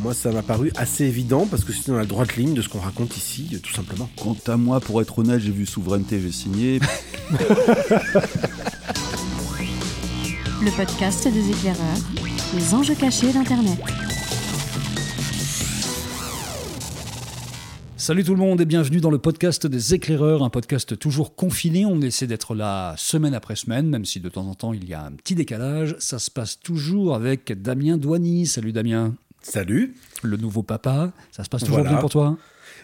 Moi, ça m'a paru assez évident parce que c'est dans la droite ligne de ce qu'on raconte ici, tout simplement. Quant à moi, pour être honnête, j'ai vu souveraineté, j'ai signé. Le podcast des éclaireurs, les enjeux cachés d'Internet. Salut tout le monde et bienvenue dans le podcast des éclaireurs, un podcast toujours confiné. On essaie d'être là semaine après semaine, même si de temps en temps il y a un petit décalage. Ça se passe toujours avec Damien Douany. Salut Damien. Salut. Le nouveau papa. Ça se passe toujours Voilà. bien pour toi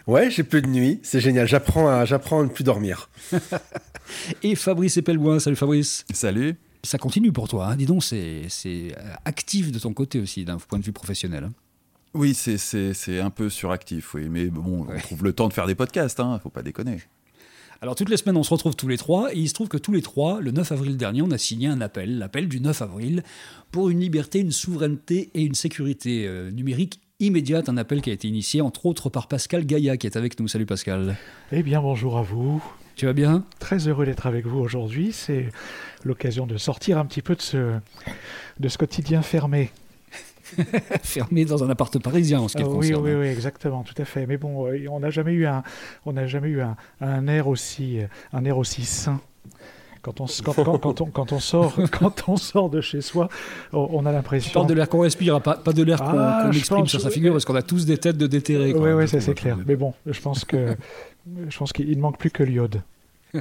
Ouais, j'ai plus de nuit, c'est génial. J'apprends à, j'apprends à ne plus dormir. Et Fabrice Epelbois. Salut Fabrice. Salut. Ça continue pour toi. hein. Dis donc, c'est c'est, euh, actif de ton côté aussi, d'un point de vue professionnel. hein. Oui, c'est- c'est c'est un peu suractif, oui. Mais bon, Ouais. on trouve le temps de faire des podcasts, hein, faut pas déconner. Alors toutes les semaines, on se retrouve tous les trois, et il se trouve que tous les trois, le 9 avril dernier, on a signé un appel, l'appel du 9 avril, pour une liberté, une souveraineté et une sécurité euh, numérique immédiate, un appel qui a été initié entre autres par Pascal Gaïa, qui est avec nous. Salut Pascal. Eh bien, bonjour à vous. Tu vas bien? Très heureux d'être avec vous aujourd'hui. C'est l'occasion de sortir un petit peu de ce, de ce quotidien fermé. Fermé dans un appart parisien en ce qui Ah oui, concerne. oui, oui, exactement, tout à fait. Mais bon, euh, on n'a jamais eu un, on n'a jamais eu un, un air aussi, euh, un air aussi sain. Quand on, quand, quand- quand on, quand on sort, quand on sort de chez soi, on, on a l'impression. parles de l'air qu'on respire, pas, pas de l'air qu'on Ah, exprime pense- sur sa figure, parce qu'on a tous des têtes de déterrés. Oui, oui, ça c'est clair. Mais bon, je pense que, je pense qu'il ne manque plus que l'iode.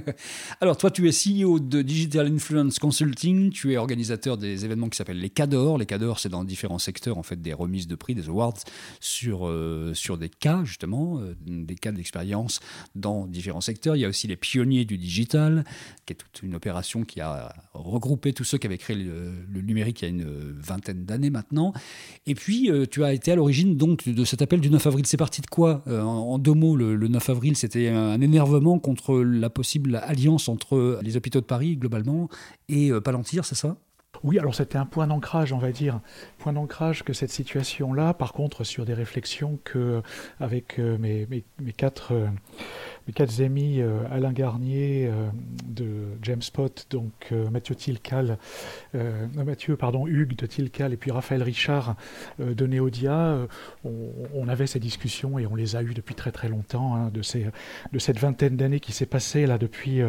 Alors, toi, tu es CEO de Digital Influence Consulting. Tu es organisateur des événements qui s'appellent les CADOR. Les CADOR, c'est dans différents secteurs, en fait, des remises de prix, des awards sur, euh, sur des cas, justement, euh, des cas d'expérience dans différents secteurs. Il y a aussi les pionniers du digital, qui est toute une opération qui a regroupé tous ceux qui avaient créé le, numérique il y a une vingtaine d'années maintenant. Et puis, euh, tu as été à l'origine donc de cet appel du 9 avril. C'est parti de quoi en, en deux mots, le, le 9 avril, c'était un énervement contre la possible alliance entre les hôpitaux de Paris, globalement, et euh, Palantir, c'est ça? Oui, alors c'était un point d'ancrage, on va dire. Point d'ancrage que cette situation-là, par contre, sur des réflexions que, avec euh, mes, mes quatre, quatre amis, euh, Alain Garnier euh, de James Spot, donc euh, Mathieu Tilcal, Mathieu, pardon, Hugues de Tilcal, et puis Raphaël Richard de Neodia, euh, on, avait ces discussions et on les a eues depuis très très longtemps, hein, de, ces, de cette vingtaine d'années qui s'est passée là depuis,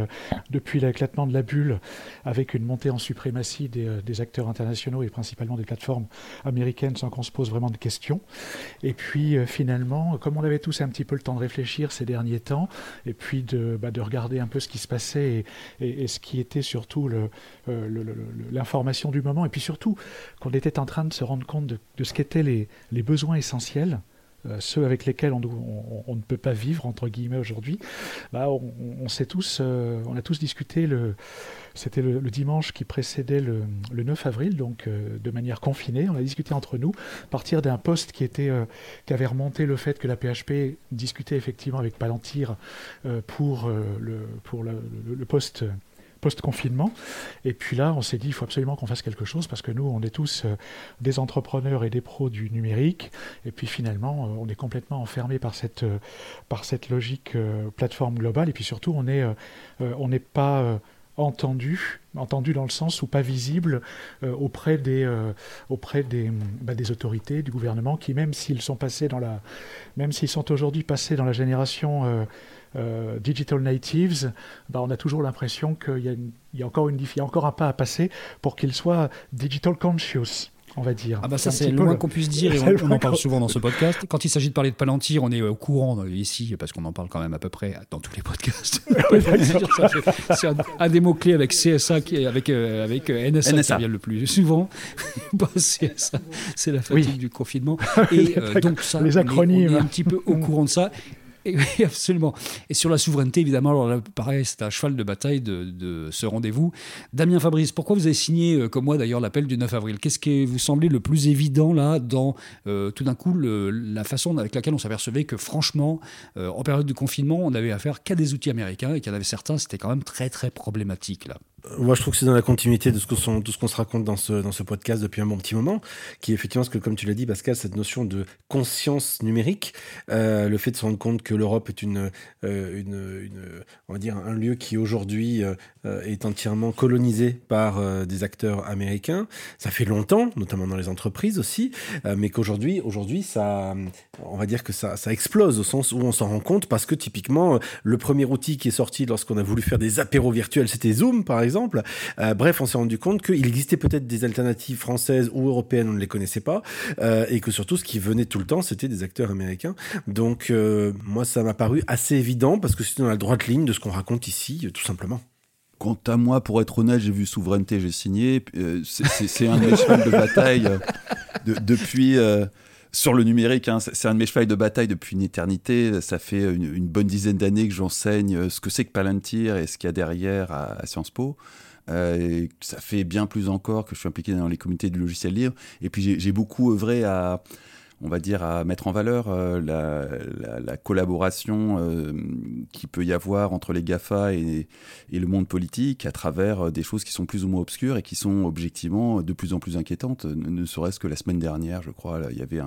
depuis l'éclatement de la bulle avec une montée en suprématie des, des acteurs internationaux et principalement des plateformes américaines sans qu'on se pose vraiment de questions. Et puis finalement, comme on avait tous un petit peu le temps de réfléchir ces derniers temps, et puis de, bah, de regarder un peu ce qui se passait et, ce qui était surtout euh, l'information du moment, et puis surtout qu'on était en train de se rendre compte de, ce qu'étaient les besoins essentiels. Euh, ceux avec lesquels on, ne peut pas vivre entre guillemets aujourd'hui, bah, on, s'est tous, euh, on a tous discuté c'était le, dimanche qui précédait le, le 9 avril, donc euh, de manière confinée. On a discuté entre nous, à partir d'un poste qui, avait remonté le fait que la PHP discutait effectivement avec Palantir pour, le, pour le poste post-confinement. Et puis là, on s'est dit, il faut absolument qu'on fasse quelque chose parce que nous, on est tous euh, des entrepreneurs et des pros du numérique. Et puis finalement, euh, on est complètement enfermé par cette, euh, par cette logique plateforme globale. Et puis surtout, on est, euh, on n'est pas entendu, entendu dans le sens où pas visible auprès des, auprès des, bah, des autorités, du gouvernement, qui même s'ils sont passés dans la, même s'ils sont aujourd'hui passés dans la génération euh, digital natives, bah, on a toujours l'impression qu'il y a, une- il y a encore une, diff- il y a encore un pas à passer pour qu'ils soient digital conscious. on va dire. Ah bah ça un c'est petit le peu moins le- qu'on puisse dire et on, en parle souvent dans ce podcast. Quand il s'agit de parler de Palantir, on est au courant euh, ici parce qu'on en parle quand même à peu près dans tous les podcasts. C'est un, un des mots clés avec CSA qui est- avec euh, avec euh, NSA, qui revient le plus souvent. Bah, CSA, c'est la fatigue Oui. du confinement et euh, donc ça Les on est- acronymes. on est un petit peu au courant de ça. Oui, absolument. Et sur la souveraineté, évidemment, alors là, pareil, c'est un cheval de bataille de, ce rendez-vous. Damien Fabrice, pourquoi vous avez signé, euh, comme moi d'ailleurs, l'appel du 9 avril? Qu'est-ce qui vous semblait le plus évident là, dans euh, tout d'un coup la façon avec laquelle on s'apercevait que franchement, euh, en période de confinement, on avait affaire qu'à des outils américains et qu'il y en avait certains, c'était quand même très très problématique là? Moi, je trouve que c'est dans la continuité de ce qu'on se raconte dans ce, dans ce podcast depuis un bon petit moment, qui est effectivement, ce que, comme tu l'as dit, Pascal, cette notion de conscience numérique, euh, le fait de se rendre compte que l'Europe est une, euh, on va dire, un lieu qui aujourd'hui euh, est entièrement colonisé par des acteurs américains. Ça fait longtemps, notamment dans les entreprises aussi, mais qu'aujourd'hui, aujourd'hui, ça, on va dire que ça, ça explose au sens où on s'en rend compte parce que typiquement, le premier outil qui est sorti lorsqu'on a voulu faire des apéros virtuels, c'était Zoom, par exemple. Euh, bref, on s'est rendu compte qu'il existait peut-être des alternatives françaises ou européennes, on ne les connaissait pas, euh, et que surtout, ce qui venait tout le temps, c'était des acteurs américains. Donc, euh, moi, ça m'a paru assez évident parce que c'est dans la droite ligne de ce qu'on raconte ici, tout simplement. Quant à moi, pour être honnête, j'ai vu Souveraineté, j'ai signé. c'est un échelon de bataille depuis sur le numérique, hein, c'est un de mes chevals de bataille depuis une éternité. Ça fait une, bonne dizaine d'années que j'enseigne ce que c'est que Palantir et ce qu'il y a derrière à, Sciences Po. Euh, ça fait bien plus encore que je suis impliqué dans les comités du logiciel libre. Et puis j'ai beaucoup œuvré à, on va dire, à mettre en valeur euh, la, collaboration euh, qui peut y avoir entre les GAFA et, le monde politique à travers euh, des choses qui sont plus ou moins obscures et qui sont objectivement de plus en plus inquiétantes. Ne, serait-ce que la semaine dernière, je crois, il y avait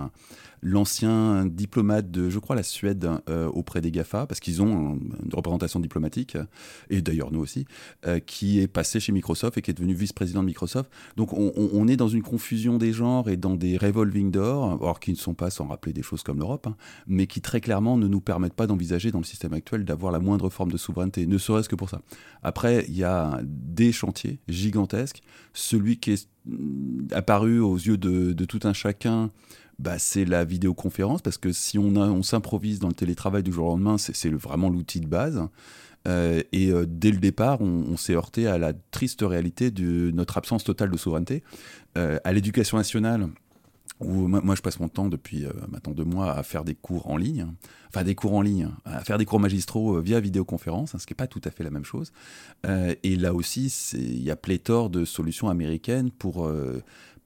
l'ancien diplomate de, je crois, la Suède auprès des GAFA, parce qu'ils ont une représentation diplomatique, et d'ailleurs nous aussi, qui est passé chez Microsoft et qui est devenu vice-président de Microsoft. Donc on, est dans une confusion des genres et dans des revolving doors, ne sont pas sans rappeler des choses comme l'Europe, hein, mais qui très clairement ne nous permettent pas d'envisager dans le système actuel d'avoir la moindre forme de souveraineté, ne serait-ce que pour ça. Après, il y a des chantiers gigantesques. Celui qui est mm, apparu aux yeux de, tout un chacun, bah, c'est la vidéoconférence, parce que si on, s'improvise dans le télétravail du jour au lendemain, c'est vraiment l'outil de base. Euh, et euh, dès le départ, on, s'est heurté à la triste réalité de notre absence totale de souveraineté. Euh, à l'éducation nationale, où moi, je passe mon temps depuis euh, maintenant deux mois à faire des cours en ligne, enfin des cours en ligne, à faire des cours magistraux euh, via vidéoconférence, hein, ce qui n'est pas tout à fait la même chose. Euh, et là aussi, il y a pléthore de solutions américaines pour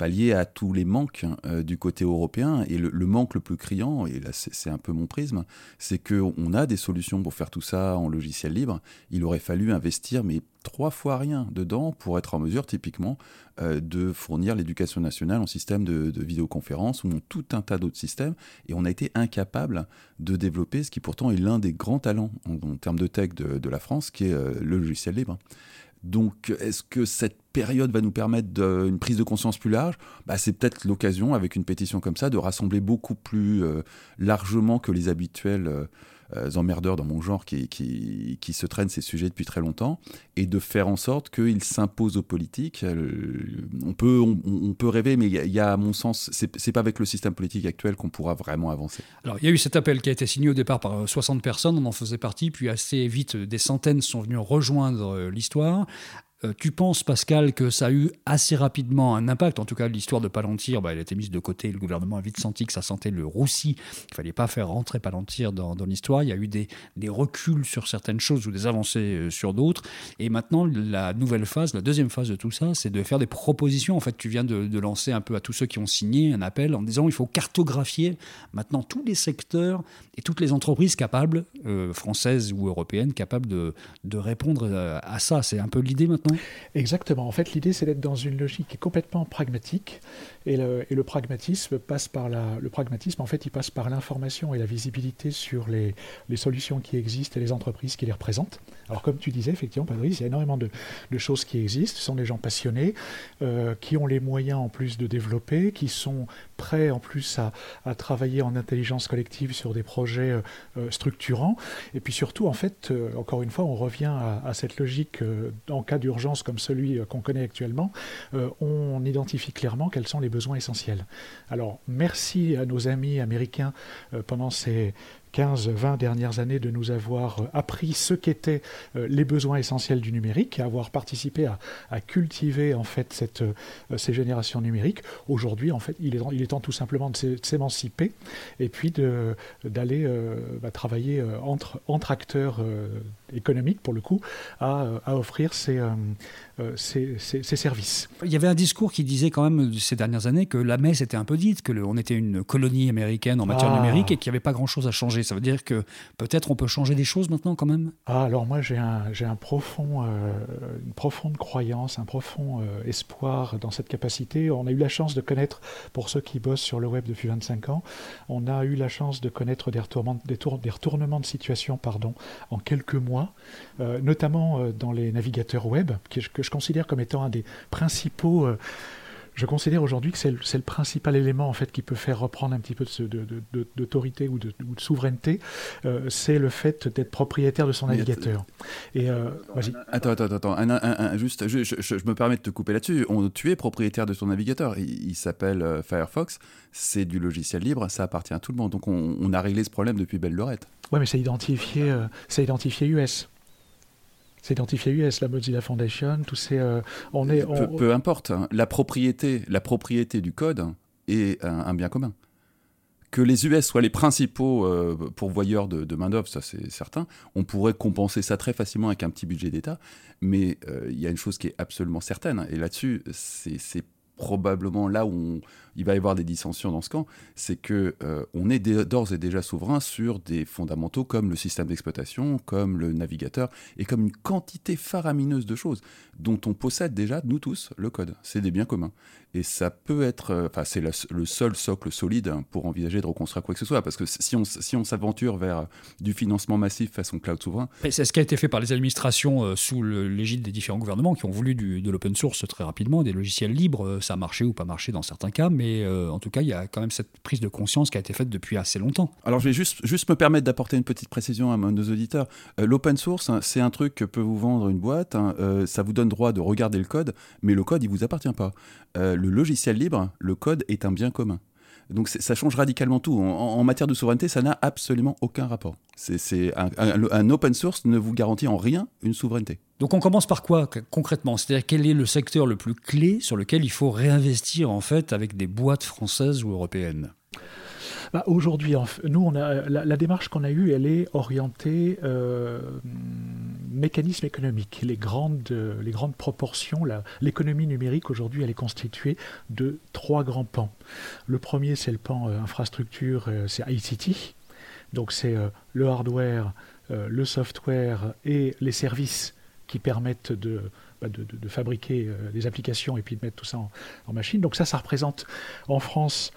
pallier à tous les manques du côté européen. Et le, le, manque le plus criant, et là c'est un peu mon prisme, c'est qu'on a des solutions pour faire tout ça en logiciel libre. Il aurait fallu investir, mais trois fois rien dedans pour être en mesure typiquement euh, de fournir l'éducation nationale en système de, vidéoconférence ou en tout un tas d'autres systèmes. Et on a été incapable de développer ce qui pourtant est l'un des grands talents en, termes de tech de, la France, qui est euh, le logiciel libre. Donc, est-ce que cette période va nous permettre une prise de conscience plus large? Bah, C'est peut-être l'occasion, avec une pétition comme ça, de rassembler beaucoup plus euh, largement que les habituels euh, emmerdeurs dans mon genre qui, qui, se traînent ces sujets depuis très longtemps, et de faire en sorte qu'ils s'imposent aux politiques. Euh, on, peut, on, peut rêver, mais il y, a, à mon sens, c'est pas avec le système politique actuel qu'on pourra vraiment avancer. Alors, il y a eu cet appel qui a été signé au départ par 60 personnes, on en faisait partie, puis assez vite, des centaines sont venus rejoindre euh, l'histoire. Euh, tu penses, Pascal, que ça a eu assez rapidement un impact En tout cas, l'histoire de Palantir, bah, elle a été mise de côté. Le gouvernement a vite senti que ça sentait le roussi. Il fallait pas faire rentrer Palantir dans, l'histoire. Il y a eu des, reculs sur certaines choses ou des avancées euh, sur d'autres. Et maintenant, la nouvelle phase, la deuxième phase de tout ça, c'est de faire des propositions. En fait, tu viens de, lancer un peu à tous ceux qui ont signé un appel en disant il faut cartographier maintenant tous les secteurs et toutes les entreprises capables, euh, françaises ou européennes, capables de répondre à ça. C'est un peu l'idée maintenant Exactement. En fait, l'idée, c'est d'être dans une logique complètement pragmatique. Et le, pragmatisme passe par la, le pragmatisme, en fait, il passe par l'information et la visibilité sur les, solutions qui existent et les entreprises qui les représentent. Alors, comme tu disais, effectivement, Patrice, il y a énormément de, choses qui existent. Ce sont des gens passionnés, euh, qui ont les moyens en plus de développer, qui sont prêts en plus à, travailler en intelligence collective sur des projets euh, euh, structurants. Et puis surtout, en fait, encore une fois, on revient à cette logique en cas d'urgence comme celui euh, qu'on connaît actuellement, euh, on identifie clairement quels sont les besoins essentiels. Alors, merci à nos amis américains euh, pendant ces 15-20 dernières années de nous avoir appris ce qu'étaient les besoins essentiels du numérique, avoir participé à, cultiver en fait ces générations numériques. Aujourd'hui, en fait, il est, temps tout simplement de s'émanciper et puis d'aller bah, travailler entre acteurs économique, pour le coup, à, à offrir ces, euh, euh, ces, ces, services. Il y avait un discours qui disait quand même ces dernières années que la messe était un peu dite, que on était une colonie américaine en matière ah. numérique et qu'il n'y avait pas grand-chose à changer. Ça veut dire que peut-être on peut changer des choses maintenant quand même? Ah, Alors moi j'ai un, profond, euh, une profonde croyance, un profond euh, espoir dans cette capacité. On a eu la chance de connaître, pour ceux qui bossent sur le web depuis 25 ans, on a eu la chance de connaître des retournements, des, des retournements de situation pardon, en quelques mois, euh, notamment dans les navigateurs web, que je, que je, considère comme étant un des principaux je considère aujourd'hui que c'est le, principal élément en fait qui peut faire reprendre un petit peu d'autorité ou, de, souveraineté, euh, c'est le fait d'être propriétaire de son navigateur. Et euh, Attends, attends, attends, juste, je, me permets de te couper là-dessus. Tu es propriétaire de ton navigateur. Il, s'appelle euh, Firefox. C'est du logiciel libre. Ça appartient à tout le monde. Donc on, a réglé ce problème depuis belle lurette. Ouais, mais c'est identifié, c'est identifié US. C'est identifié US, la Mozilla Foundation, tous ces. Euh, on est, Peu, importe, hein. la, propriété, la propriété du code est un, bien commun. Que les US soient les principaux euh, pourvoyeurs de, main-d'œuvre, ça c'est certain. On pourrait compenser ça très facilement avec un petit budget d'État, mais euh, il y a une chose qui est absolument certaine, et là-dessus, c'est probablement là où il va y avoir des dissensions dans ce camp, c'est que euh, on est d'ores et déjà souverain sur des fondamentaux comme le système d'exploitation, comme le navigateur et comme une quantité faramineuse de choses dont on possède déjà nous tous le code. C'est des biens communs. Et ça peut être, euh, enfin c'est le seul socle solide pour envisager de reconstruire quoi que ce soit. Parce que si on si on s'aventure vers du financement massif façon cloud souverain, c'est ce qui a été fait par les administrations euh, sous l'égide des différents gouvernements qui ont voulu du, de l'open source très rapidement, des logiciels libres, ça a marché ou pas marché dans certains cas, mais euh, en tout cas, il y a quand même cette prise de conscience qui a été faite depuis assez longtemps. Alors, je vais juste, juste me permettre d'apporter une petite précision à nos auditeurs. Euh, l'open source, hein, c'est un truc que peut vous vendre une boîte, hein, euh, ça vous donne droit de regarder le code, mais le code, il vous appartient pas. le logiciel libre, le code est un bien commun. Donc ça change radicalement tout. En, matière de souveraineté, ça n'a absolument aucun rapport. C'est un, open source ne vous garantit en rien une souveraineté. Donc on commence par quoi concrètement? C'est-à-dire quel est le secteur le plus clé sur lequel il faut réinvestir en fait avec des boîtes françaises ou européennes? Bah, Aujourd'hui, nous, on a, la, démarche qu'on a eue, elle est orientée euh, mécanisme économique. Les grandes, les grandes proportions, l'économie numérique aujourd'hui, elle est constituée de trois grands pans. Le premier, c'est le pan euh, infrastructure, euh, c'est ICT. Donc c'est euh, le hardware, le software et les services qui permettent de, bah, de, fabriquer des applications et puis de mettre tout ça en, en machine. Donc ça, ça représente en France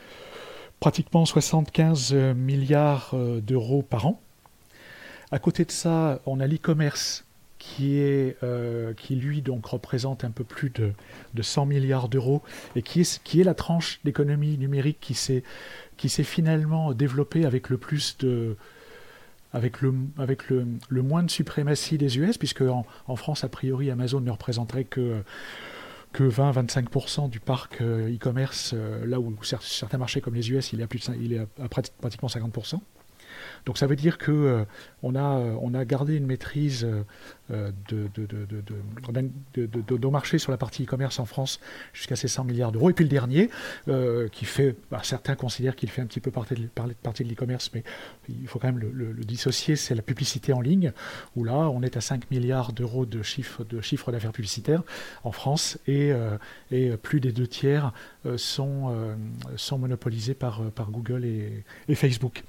pratiquement 75 milliards d'euros par an. À côté de ça, on a l'e-commerce qui, est, euh, qui lui donc représente un peu plus de, de 100 milliards d'euros et qui est, qui est la tranche d'économie numérique qui s'est, qui s'est finalement développée avec le plus de avec le, avec le, le moins de suprématie des US, puisque en, en, France, a priori, Amazon ne représenterait que, que 20-25% du parc euh, e-commerce, euh, là où certains marchés comme les US, il est à, plus de, il est à pratiquement 50%. Donc ça veut dire que euh, on, a, euh, on a gardé une maîtrise euh, de, de, de, sur la partie e-commerce en France jusqu'à ces 100 milliards d'euros. Et puis le dernier, qui fait, bah, certains considèrent qu'il fait un petit peu partie de, partie de l'e-commerce, mais il faut quand même le, dissocier, c'est la publicité en ligne, où là on est à 5 milliards d'euros de chiffre de chiffre d'affaires publicitaire en France et, plus des deux tiers sont, sont monopolisés par, Google et Facebook.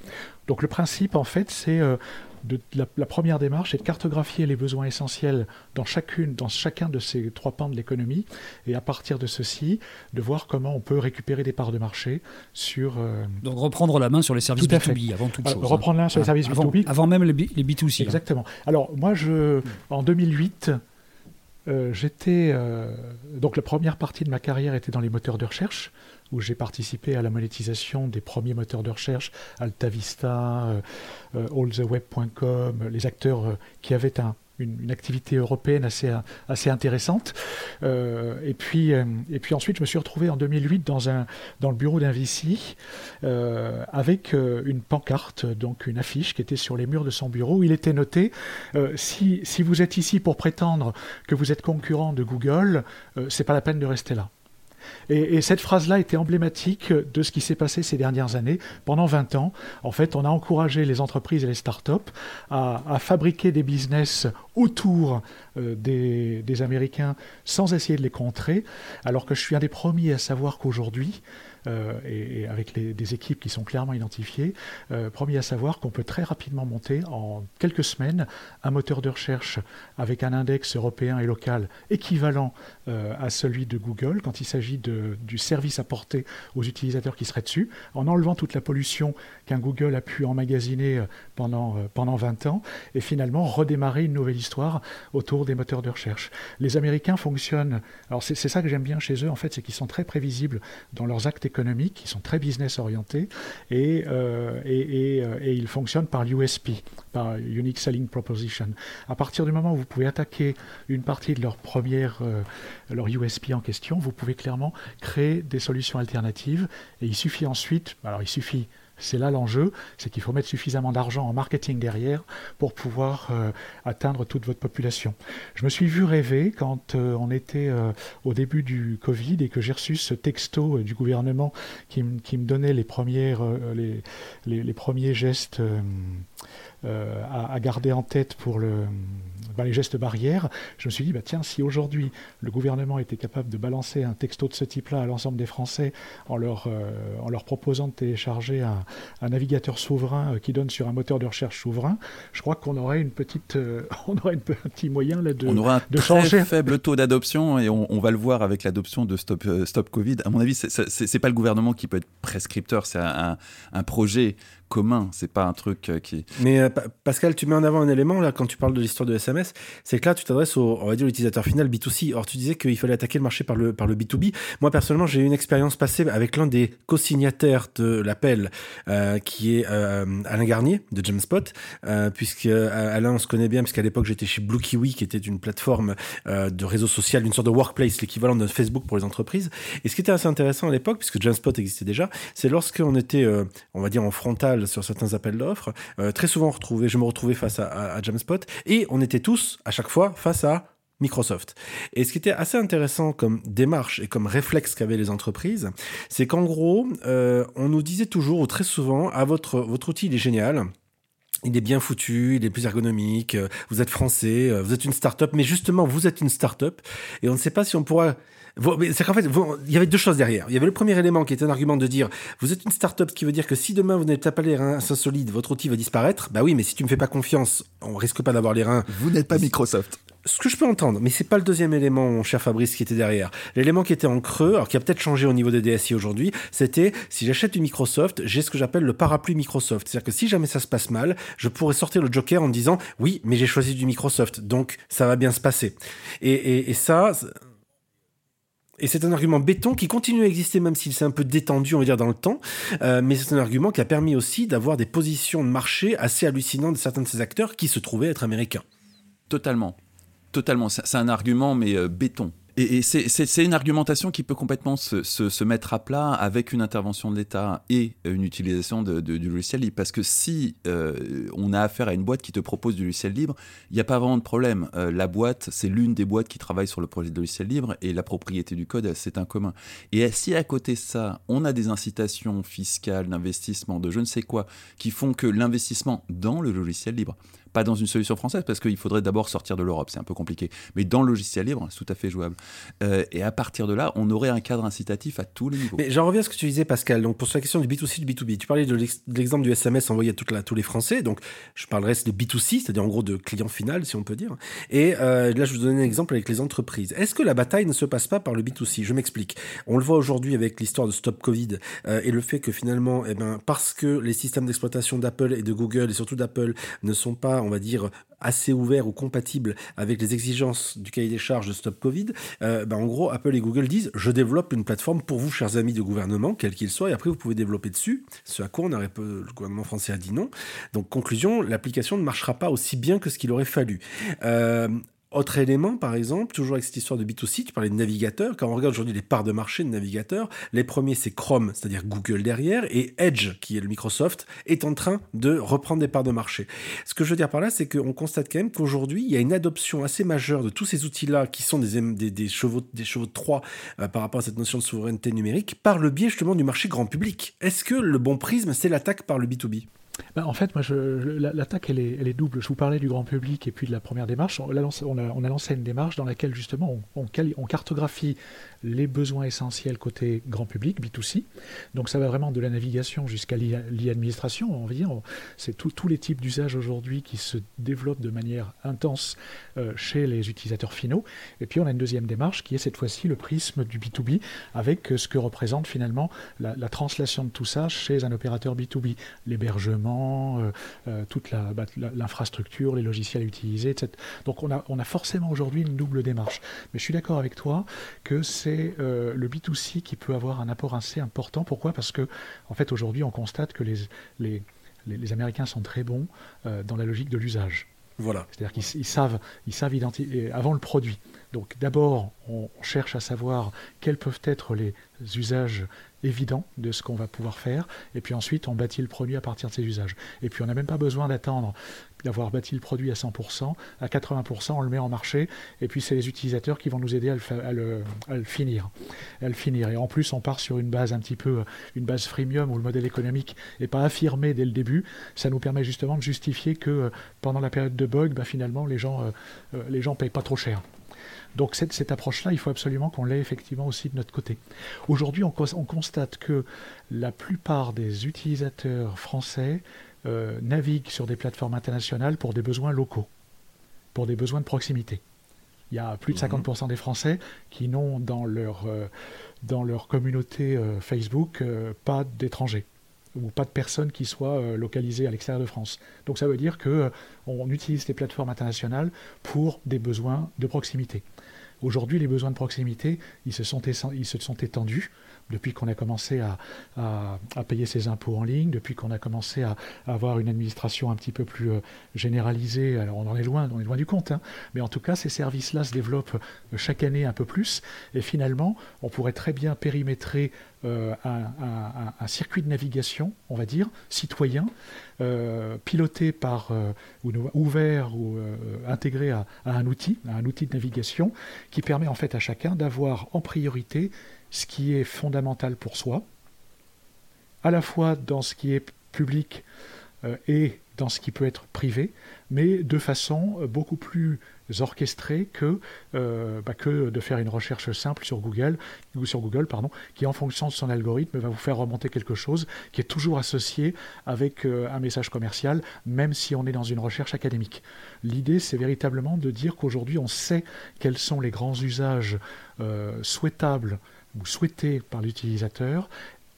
Donc le principe, en fait, c'est euh, de, la, première démarche, c'est de cartographier les besoins essentiels dans, chacune, dans chacun de ces trois pans de l'économie, et à partir de ceci, de voir comment on peut récupérer des parts de marché sur... Euh, Donc reprendre la main sur les services B2B avant toute chose. Reprendre la main sur les services B2B. Avant même les, B, 2 c Exactement. Alors moi, je, en 2008... Euh, j'étais donc la première partie de ma carrière était dans les moteurs de recherche où j'ai participé à la monétisation des premiers moteurs de recherche, AltaVista, euh, euh, alltheweb.com, les acteurs euh, qui avaient une, activité européenne assez, intéressante. et, puis, et puis ensuite, je me suis retrouvé en 2008 dans, le bureau d'un VC avec une pancarte, donc une affiche qui était sur les murs de son bureau. Il était noté si, si vous êtes ici pour prétendre que vous êtes concurrent de Google, c'est pas la peine de rester là. Et, cette phrase-là était emblématique de ce qui s'est passé ces dernières années. Pendant 20 ans, en fait, on a encouragé les entreprises et les startups à, à fabriquer des business autour euh, des, des, Américains sans essayer de les contrer, alors que je suis un des premiers à savoir qu'aujourd'hui, et, avec des équipes qui sont clairement identifiées. premier à savoir qu'on peut très rapidement monter en quelques semaines un moteur de recherche avec un index européen et local équivalent à celui de Google quand il s'agit du service apporté aux utilisateurs qui seraient dessus, en enlevant toute la pollution qu'un Google a pu emmagasiner pendant, pendant 20 ans, et finalement redémarrer une nouvelle histoire autour des moteurs de recherche. Les Américains fonctionnent, alors c'est ça que j'aime bien chez eux en fait, c'est qu'ils sont très prévisibles dans leurs actes économiques, ils sont très business orientés, et, euh, et, euh, et, ils fonctionnent par l'USP, par Unique Selling Proposition. À partir du moment où vous pouvez attaquer une partie de leur première, euh, leur USP en question, vous pouvez clairement créer des solutions alternatives, et il suffit ensuite, alors il suffit c'est là l'enjeu, c'est qu'il faut mettre suffisamment d'argent en marketing derrière pour pouvoir euh, atteindre toute votre population. Je me suis vu rêver quand euh, on était euh, au début du Covid et que j'ai reçu ce texto du gouvernement qui, me donnait les, premières, les, premiers gestes à, garder en tête pour le, ben, les gestes barrières, je me suis dit, bah, tiens, si aujourd'hui le gouvernement était capable de balancer un texto de ce type-là à l'ensemble des Français en leur, euh, en leur proposant de télécharger un, navigateur souverain euh, qui donne sur un moteur de recherche souverain, je crois qu'on aurait une petite, euh, on aurait un petit moyen là, de, on aura un très faible taux d'adoption et on, va le voir avec l'adoption de Stop, Stop Covid. À mon avis, c'est pas le gouvernement qui peut être prescripteur, c'est un, un projet commun. C'est pas un truc euh, qui. Mais euh, Pascal, tu mets en avant un élément là quand tu parles de l'histoire de SMS, c'est que là tu t'adresses au, on va dire, l'utilisateur final B2C. Or tu disais qu'il fallait attaquer le marché par le par le B2B. Moi personnellement, j'ai eu une expérience passée avec l'un des co-signataires de l'appel, euh, qui est Alain Garnier de Jamspot, puisque Alain on se connaît bien puisqu'à l'époque j'étais chez Blue Kiwi, qui était une plateforme de réseau social, une sorte de workplace, l'équivalent de Facebook pour les entreprises. Et ce qui était assez intéressant à l'époque, puisque Jamspot existait déjà, c'est lorsqu'on était, on va dire, en frontal sur certains appels d'offres. Euh, très souvent retrouvé, je me retrouvais face à, à, Jamspot et on était tous à chaque fois face à Microsoft. Et ce qui était assez intéressant comme démarche et comme réflexe qu'avaient les entreprises, c'est qu'en gros, euh, on nous disait toujours ou très souvent, ah, votre, votre outil il est génial, il est bien foutu, il est plus ergonomique, euh, vous êtes français, vous êtes une start-up, mais justement, vous êtes une start-up, et on ne sait pas si on pourra c'est qu'en fait, il y avait deux choses derrière. Il y avait le premier élément qui était un argument de dire vous êtes une start-up, ce qui veut dire que si demain vous n'êtes pas les reins solides, votre outil va disparaître. Bah oui, mais si tu me fais pas confiance, on risque pas d'avoir les reins. Vous n'êtes pas Microsoft. Ce que je peux entendre, mais c'est pas le deuxième élément, mon cher Fabrice, qui était derrière. L'élément qui était en creux, alors qui a peut-être changé au niveau des DSI aujourd'hui, c'était si j'achète du Microsoft, j'ai ce que j'appelle le parapluie Microsoft. C'est-à-dire que si jamais ça se passe mal, je pourrais sortir le Joker en disant oui, mais j'ai choisi du Microsoft, donc ça va bien se passer. Et, ça, et c'est un argument béton qui continue à exister même s'il s'est un peu détendu, on va dire, dans le temps. Euh, mais c'est un argument qui a permis aussi d'avoir des positions de marché assez hallucinantes de certains de ces acteurs qui se trouvaient être américains. Totalement. Totalement. C'est un argument, mais euh, béton. Et, c'est une argumentation qui peut complètement se, mettre à plat avec une intervention de l'État et une utilisation de, du logiciel libre. Parce que si euh, on a affaire à une boîte qui te propose du logiciel libre, il n'y a pas vraiment de problème. Euh, la boîte, c'est l'une des boîtes qui travaille sur le projet de logiciel libre et la propriété du code, c'est un commun. Et si à côté de ça, on a des incitations fiscales, d'investissement, de je ne sais quoi, qui font que l'investissement dans le logiciel libre pas dans une solution française, parce qu'il faudrait d'abord sortir de l'Europe, c'est un peu compliqué. Mais dans le logiciel libre, c'est tout à fait jouable. Euh, et à partir de là, on aurait un cadre incitatif à tous les niveaux. Mais j'en reviens à ce que tu disais, Pascal. Donc, pour la question du B2C, du B2B, tu parlais de l'exemple du SMS envoyé à, tous les Français. Donc, je parlerai de B2C, c'est-à-dire en gros de client final, si on peut dire. Et euh, là, je vous donne un exemple avec les entreprises. Est-ce que la bataille ne se passe pas par le B2C Je m'explique. On le voit aujourd'hui avec l'histoire de Stop Covid euh, et le fait que finalement, eh ben, parce que les systèmes d'exploitation d'Apple et de Google, et surtout d'Apple, ne sont pas, on va dire, assez ouvert ou compatible avec les exigences du cahier des charges de Stop Covid, euh, ben, en gros, Apple et Google disent je développe une plateforme pour vous, chers amis de gouvernement, quel qu'il soit, et après vous pouvez développer dessus. Ce à quoi on aurait, le gouvernement français a dit non. Donc, conclusion, l'application ne marchera pas aussi bien que ce qu'il aurait fallu. Euh, autre élément, par exemple, toujours avec cette histoire de B2C, tu parlais de navigateurs. Quand on regarde aujourd'hui les parts de marché de navigateurs, les premiers c'est Chrome, c'est-à-dire Google derrière, et Edge, qui est le Microsoft, est en train de reprendre des parts de marché. Ce que je veux dire par là, c'est qu'on constate quand même qu'aujourd'hui, il y a une adoption assez majeure de tous ces outils-là, qui sont des, chevaux, des de Troie euh, par rapport à cette notion de souveraineté numérique, par le biais justement du marché grand public. Est-ce que le bon prisme, c'est l'attaque par le B2B Bah, en fait, moi, l'attaque, elle est, double. Je vous parlais du grand public et puis de la première démarche. On a lancé, une démarche dans laquelle, justement, on, cartographie les besoins essentiels côté grand public, B2C. Donc, ça va vraiment de la navigation jusqu'à l'e-administration, on va dire. C'est tous les types d'usages aujourd'hui qui se développent de manière intense euh, chez les utilisateurs finaux. Et puis, on a une deuxième démarche qui est cette fois-ci le prisme du B2B avec ce que représente finalement la, la translation de tout ça chez un opérateur B2B. L'hébergement, euh, euh, toute bah, l'infrastructure, les logiciels utilisés, etc. Donc on a, on a forcément aujourd'hui une double démarche. Mais je suis d'accord avec toi que c'est euh, le B2C qui peut avoir un apport assez important. Pourquoi? Parce que en fait aujourd'hui on constate que les, les, les, Américains sont très bons dans la logique de l'usage. Voilà. C'est-à-dire qu'ils savent, ils savent identifier avant le produit. Donc d'abord, on cherche à savoir quels peuvent être les usages évident de ce qu'on va pouvoir faire. Et puis ensuite, on bâtit le produit à partir de ces usages. Et puis on n'a même pas besoin d'attendre d'avoir bâti le produit à 100%, à 80%, on le met en marché. Et puis c'est les utilisateurs qui vont nous aider à le, finir, à le finir. Et en plus, on part sur une base un petit peu, une base freemium où le modèle économique n'est pas affirmé dès le début. Ça nous permet justement de justifier que euh, pendant la période de bug, bah, finalement, les gens, euh, euh, payent pas trop cher. Donc cette, cette approche-là, il faut absolument qu'on l'ait effectivement aussi de notre côté. Aujourd'hui, on, constate que la plupart des utilisateurs français euh, naviguent sur des plateformes internationales pour des besoins locaux, pour des besoins de proximité. Il y a plus de 50% mhm. des Français qui n'ont dans leur, euh, dans leur communauté euh, Facebook pas d'étrangers ou pas de personnes qui soient localisées à l'extérieur de France. Donc ça veut dire que on utilise les plateformes internationales pour des besoins de proximité. Aujourd'hui, les besoins de proximité, ils se sont, ils se sont étendus depuis qu'on a commencé à, payer ses impôts en ligne, depuis qu'on a commencé à, avoir une administration un petit peu plus euh, généralisée. Alors on en est loin, on est loin du compte, hein. mais en tout cas ces services-là se développent euh, chaque année un peu plus. Et finalement, on pourrait très bien périmétrer euh, un, circuit de navigation, on va dire, citoyen, piloté par ou ouvert ou intégré à, un outil, à un outil de navigation, qui permet en fait à chacun d'avoir en priorité ce qui est fondamental pour soi, à la fois dans ce qui est public euh, et dans ce qui peut être privé, mais de façon euh, beaucoup plus orchestrée que, euh, bah, que de faire une recherche simple sur Google, ou sur Google pardon, qui en fonction de son algorithme va vous faire remonter quelque chose qui est toujours associé avec un message commercial, même si on est dans une recherche académique. L'idée, c'est véritablement de dire qu'aujourd'hui, on sait quels sont les grands usages souhaitables ou souhaités par l'utilisateur,